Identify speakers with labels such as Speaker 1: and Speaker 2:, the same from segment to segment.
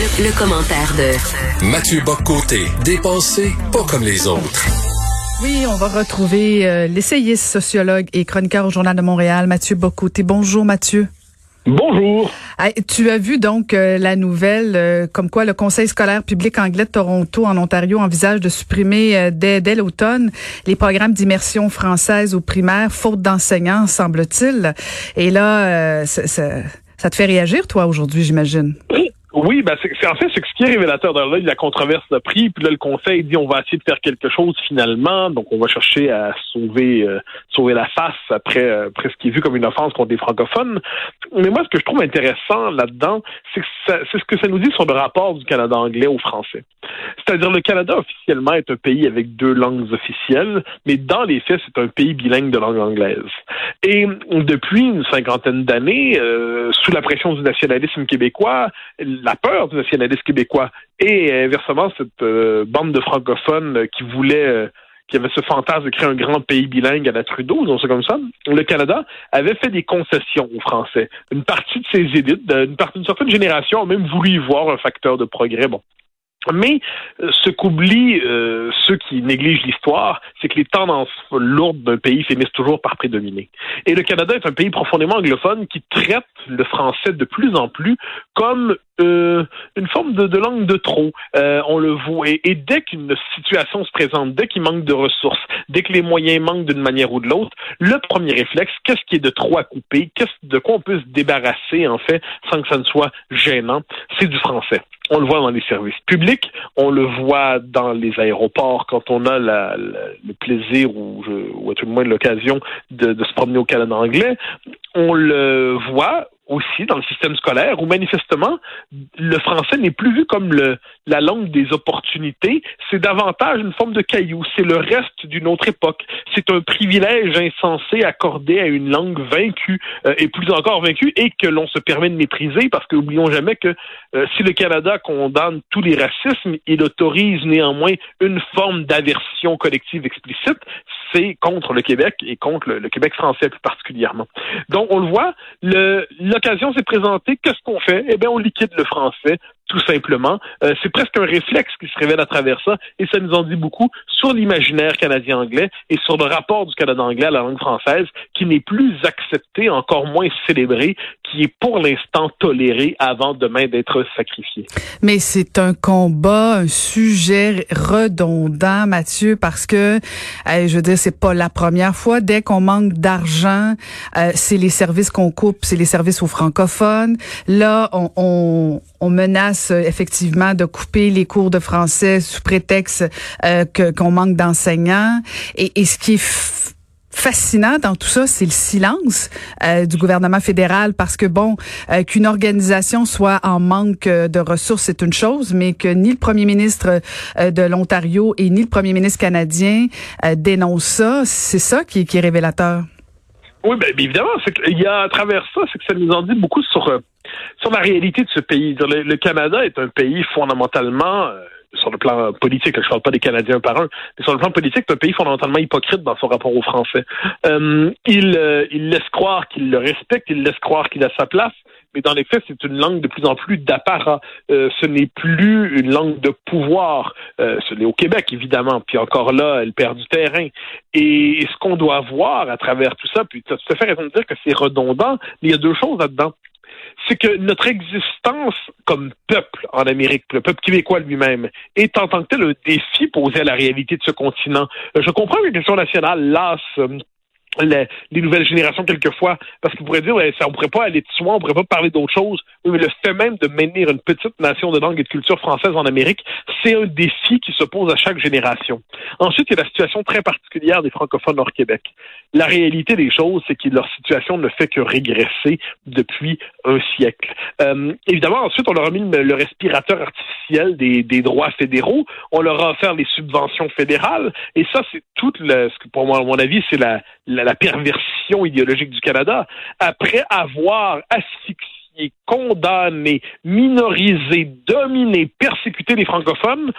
Speaker 1: Le, commentaire de
Speaker 2: Mathieu Boccoté, dépensé pas comme les autres.
Speaker 3: Oui, on va retrouver euh, l'essayiste, sociologue et chroniqueur au Journal de Montréal, Mathieu Bocoté. Bonjour Mathieu.
Speaker 4: Bonjour.
Speaker 3: tu as vu donc euh, la nouvelle euh, comme quoi le Conseil scolaire public anglais de Toronto en Ontario envisage de supprimer dès, dès l'automne les programmes d'immersion française aux primaires, faute d'enseignants, semble-t-il. Et là, ça, ça te fait réagir, toi, aujourd'hui, j'imagine?
Speaker 4: Oui, ben c'est en fait ce qui est révélateur là, la controverse de prix, puis là le conseil dit on va essayer de faire quelque chose finalement, donc on va chercher à sauver euh, sauver la face après, euh, après ce qui est vu comme une offense contre les francophones. Mais moi ce que je trouve intéressant là-dedans, c'est c'est ce que ça nous dit sur le rapport du Canada anglais au français. C'est-à-dire le Canada officiellement est un pays avec deux langues officielles, mais dans les faits c'est un pays bilingue de langue anglaise. Et depuis une cinquantaine d'années, euh, sous la pression du nationalisme québécois, la peur du nationalisme québécois et inversement cette euh, bande de francophones qui voulaient euh, qui avait ce fantasme de créer un grand pays bilingue à la Trudeau, disons ça comme ça, le Canada avait fait des concessions aux Français. Une partie de ses élites, une partie certaine génération a même voulu y voir un facteur de progrès. Bon, mais euh, ce qu'oublient euh, ceux qui négligent l'histoire, c'est que les tendances lourdes d'un pays finissent toujours par prédominer. Et le Canada est un pays profondément anglophone qui traite le français de plus en plus comme euh, une forme de, langue de trop. on le voit. Et, dès qu'une situation se présente, dès qu'il manque de ressources, dès que les moyens manquent d'une manière ou de l'autre, le premier réflexe, qu'est-ce qui est de trop à couper, de quoi on peut se débarrasser en fait sans que ça ne soit gênant, c'est du français. On le voit dans les services publics, on le voit dans les aéroports quand on a le plaisir ou, ou à tout le moins l'occasion de, de se promener au Canada anglais. On le voit aussi dans le système scolaire où manifestement le français n'est plus vu comme le, la langue des opportunités, c'est davantage une forme de caillou, c'est le reste d'une autre époque, c'est un privilège insensé accordé à une langue vaincue euh, et plus encore vaincue et que l'on se permet de mépriser parce que n'oublions jamais que euh, si le Canada condamne tous les racismes, il autorise néanmoins une forme d'aversion collective explicite, c'est contre le Québec et contre le, Québec français plus particulièrement. Donc on le voit, le, l'occasion s'est présentée, qu'est-ce qu'on fait? Eh bien, on liquide le français tout simplement. Euh, c'est presque un réflexe qui se révèle à travers ça, et ça nous en dit beaucoup sur l'imaginaire canadien-anglais et sur le rapport du Canada anglais à la langue française, qui n'est plus accepté, encore moins célébré, qui est pour l'instant toléré avant demain d'être sacrifié.
Speaker 3: Mais c'est un combat, un sujet redondant, Mathieu, parce que, je veux dire, c'est pas la première fois. Dès qu'on manque d'argent, euh, c'est les services qu'on coupe, c'est les services aux francophones. Là, on, on, on menace euh, effectivement de couper les cours de français sous prétexte euh, qu'on manque d'enseignants. Et, ce qui est fascinant dans tout ça, c'est le silence euh, du gouvernement fédéral parce que bon, qu'une organisation soit en manque de ressources, c'est une chose, mais que ni le premier ministre de l'Ontario et ni le premier ministre canadien dénoncent ça, c'est ça qui est révélateur.
Speaker 4: Oui, ben, évidemment, qu'il y a à travers ça, c'est que ça nous en dit beaucoup sur euh, sur la réalité de ce pays. Le, Canada est un pays fondamentalement euh, sur le plan politique, je ne parle pas des Canadiens par un, mais sur le plan politique, c'est un pays fondamentalement hypocrite dans son rapport aux Français. Euh, il, il laisse croire qu'il le respecte, il laisse croire qu'il a sa place, mais dans les faits, c'est une langue de plus en plus d'apparat. Euh, ce n'est plus une langue de pouvoir. Euh, ce n'est au Québec, évidemment. Puis encore là, elle perd du terrain. Et, ce qu'on doit voir à travers tout ça, puis tu as tout à fait raison de dire que c'est redondant, mais il y a deux choses là-dedans c'est que notre existence comme peuple en Amérique, le peuple québécois lui-même, est en tant que tel un défi posé à la réalité de ce continent. Euh, je comprends que la question nationale lasse les, nouvelles générations quelquefois, parce qu'ils pourraient dire, ouais, ça, on pourrait pas aller de soi, on pourrait pas parler d'autre chose. Le fait même de maintenir une petite nation de langue et de culture française en Amérique, c'est un défi qui se pose à chaque génération. Ensuite, il y a la situation très particulière des francophones hors Québec. La réalité des choses, c'est que leur situation ne fait que régresser depuis un siècle. Euh, évidemment, ensuite, on leur a mis le respirateur artificiel des, des droits fédéraux, on leur a offert les subventions fédérales, et ça, c'est tout ce que pour moi, à mon avis, c'est la, perversion idéologique du Canada. Après avoir asphyxié qui condamner, minoriser, dominer, persécuter les francophones,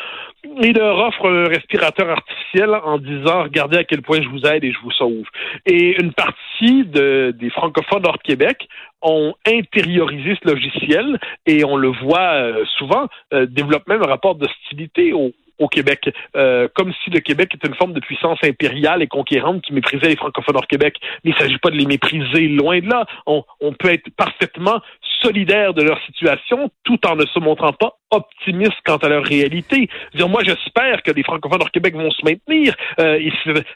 Speaker 4: il leur offre un respirateur artificiel en disant regardez à quel point je vous aide et je vous sauve. Et une partie de, des francophones hors Québec ont intériorisé ce logiciel et on le voit euh, souvent euh, développe même un rapport d'hostilité au, au Québec, euh, comme si le Québec était une forme de puissance impériale et conquérante qui méprisait les francophones hors Québec. Mais il ne s'agit pas de les mépriser, loin de là. On, on peut être parfaitement solidaire de leur situation tout en ne se montrant pas optimiste quant à leur réalité. Dire, moi, j'espère que les francophones hors Québec vont se maintenir. Euh,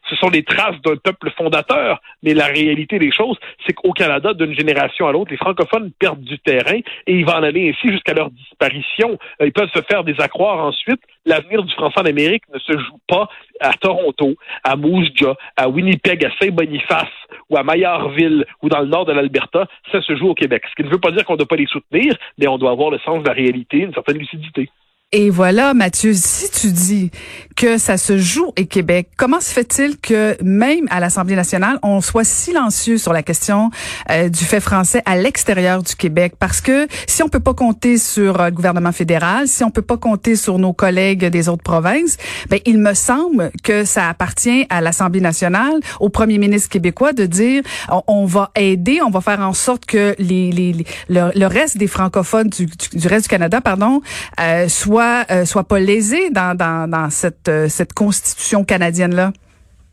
Speaker 4: ce sont les traces d'un peuple fondateur. Mais la réalité des choses, c'est qu'au Canada, d'une génération à l'autre, les francophones perdent du terrain et il va en aller ainsi jusqu'à leur disparition. Euh, ils peuvent se faire des accroire ensuite. L'avenir du français en Amérique ne se joue pas à Toronto, à Moose Jaw, à Winnipeg, à Saint-Boniface ou à Maillardville ou dans le nord de l'Alberta. Ça se joue au Québec. Ce qui ne veut pas dire qu'on ne doit pas les soutenir, mais on doit avoir le sens de la réalité, une certaine lucidité.
Speaker 3: Et voilà, Mathieu, si tu dis que ça se joue au Québec, comment se fait-il que même à l'Assemblée nationale, on soit silencieux sur la question euh, du fait français à l'extérieur du Québec? Parce que si on peut pas compter sur euh, le gouvernement fédéral, si on peut pas compter sur nos collègues des autres provinces, ben il me semble que ça appartient à l'Assemblée nationale, au premier ministre québécois de dire on, va aider, on va faire en sorte que les, les, le, reste des francophones du, du, reste du Canada, pardon, euh, soient euh, soit pas lésé dans, dans, dans cette, euh, cette constitution canadienne-là?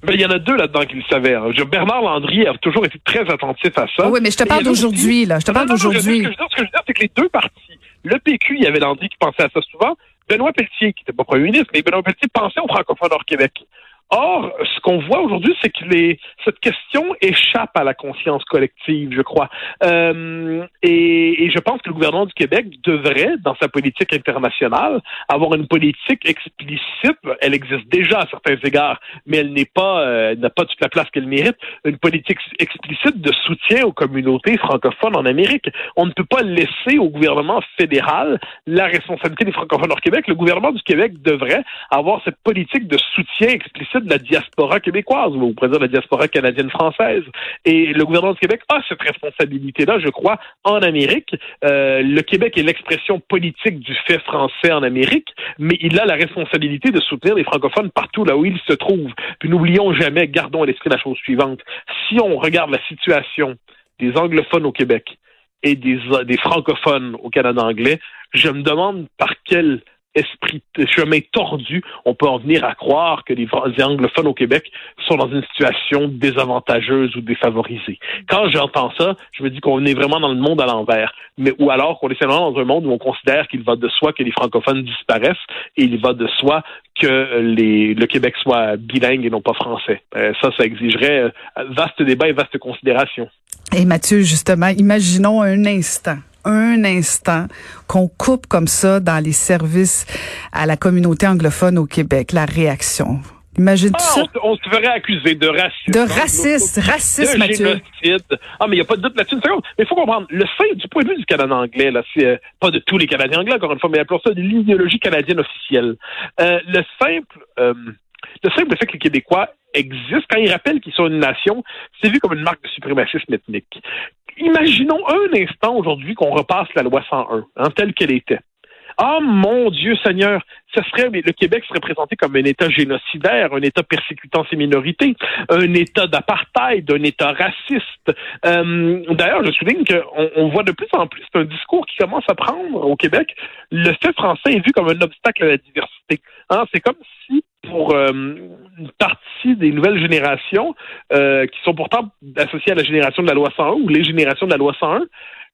Speaker 4: Ben, il y en a deux là-dedans qui le savaient. Hein. Bernard Landry a toujours été très attentif à ça.
Speaker 3: oui, mais je te parle d'aujourd'hui, là. Je te parle d'aujourd'hui.
Speaker 4: Ce que je veux dire, c'est que les deux partis, le PQ, il y avait Landry qui pensait à ça souvent. Benoît Pelletier, qui n'était pas premier ministre, mais Benoît Pelletier pensait aux francophones hors Québec. Or, ce qu'on voit aujourd'hui, c'est que les, cette question échappe à la conscience collective, je crois. Euh, et, et, je pense que le gouvernement du Québec devrait, dans sa politique internationale, avoir une politique explicite. Elle existe déjà à certains égards, mais elle n'est pas, euh, n'a pas toute la place qu'elle mérite. Une politique explicite de soutien aux communautés francophones en Amérique. On ne peut pas laisser au gouvernement fédéral la responsabilité des francophones hors Québec. Le gouvernement du Québec devrait avoir cette politique de soutien explicite de la diaspora québécoise, ou on de la diaspora canadienne-française. Et le gouvernement du Québec a cette responsabilité-là, je crois, en Amérique. Euh, le Québec est l'expression politique du fait français en Amérique, mais il a la responsabilité de soutenir les francophones partout là où ils se trouvent. Puis n'oublions jamais, gardons à l'esprit la chose suivante. Si on regarde la situation des anglophones au Québec et des, des francophones au Canada anglais, je me demande par quel esprit, chemin tordu, on peut en venir à croire que les, anglophones au Québec sont dans une situation désavantageuse ou défavorisée. Quand j'entends ça, je me dis qu'on est vraiment dans le monde à l'envers, mais ou alors qu'on est simplement dans un monde où on considère qu'il va de soi que les francophones disparaissent et il va de soi que le Québec soit bilingue et non pas français. Euh, ça, ça exigerait euh, vaste débat et vaste considération.
Speaker 3: Et Mathieu, justement, imaginons un instant un instant qu'on coupe comme ça dans les services à la communauté anglophone au Québec, la réaction. Imagine ah, ça.
Speaker 4: On, se ferait accuser de racisme.
Speaker 3: De racisme, racisme, Mathieu.
Speaker 4: Ah, mais il n'y a pas de doute là-dessus. Mais il faut comprendre, le fait, du point de vue du Canada anglais, là, c'est euh, pas de tous les Canadiens anglais, encore une fois, mais appelons ça de l'idéologie canadienne officielle. Euh, le simple, euh, le simple fait que les Québécois existent, quand ils rappellent qu'ils sont une nation, c'est vu comme une marque de suprémacisme ethnique imaginons un instant aujourd'hui qu'on repasse la loi 101, hein, telle qu'elle était. Ah mon Dieu Seigneur, ce serait le Québec serait présenté comme un État génocidaire, un État persécutant ses minorités, un État d'apartheid, un État raciste. Euh, d'ailleurs, je souligne qu'on on voit de plus en plus un discours qui commence à prendre au Québec. Le fait français est vu comme un obstacle à la diversité. Hein, c'est comme si pour euh, une partie des nouvelles générations euh, qui sont pourtant associées à la génération de la loi 101 ou les générations de la loi 101,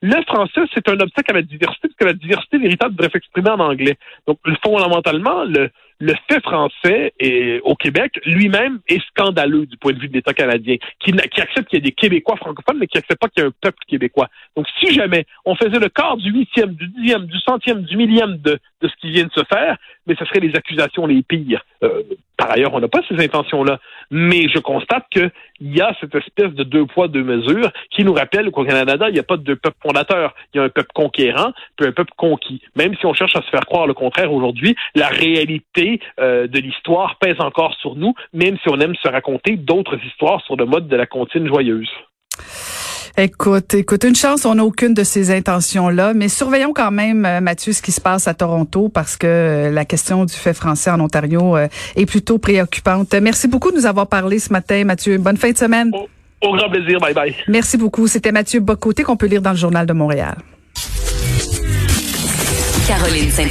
Speaker 4: le français, c'est un obstacle à la diversité, parce que la diversité véritable devrait s'exprimer en anglais. Donc, fondamentalement, le, le fait français et, au Québec lui-même est scandaleux du point de vue de l'État canadien, qui, qui accepte qu'il y ait des Québécois francophones, mais qui accepte pas qu'il y ait un peuple québécois. Donc, si jamais on faisait le quart du huitième, du dixième, du centième, du millième de, de ce qui vient de se faire, mais ce seraient les accusations les pires. Euh, par ailleurs, on n'a pas ces intentions-là. Mais je constate qu'il y a cette espèce de deux poids, deux mesures qui nous rappelle qu'au Canada, il n'y a pas de peuple fondateur. Il y a un peuple conquérant, puis un peuple conquis. Même si on cherche à se faire croire le contraire aujourd'hui, la réalité euh, de l'histoire pèse encore sur nous, même si on aime se raconter d'autres histoires sur le mode de la comptine joyeuse.
Speaker 3: Écoute, écoute, une chance, on n'a aucune de ces intentions-là, mais surveillons quand même, euh, Mathieu, ce qui se passe à Toronto, parce que euh, la question du fait français en Ontario euh, est plutôt préoccupante. Merci beaucoup de nous avoir parlé ce matin, Mathieu. Bonne fin de semaine.
Speaker 4: Au, au grand plaisir. Bye bye.
Speaker 3: Merci beaucoup. C'était Mathieu Bocoté qu'on peut lire dans le Journal de Montréal.
Speaker 1: Caroline Saint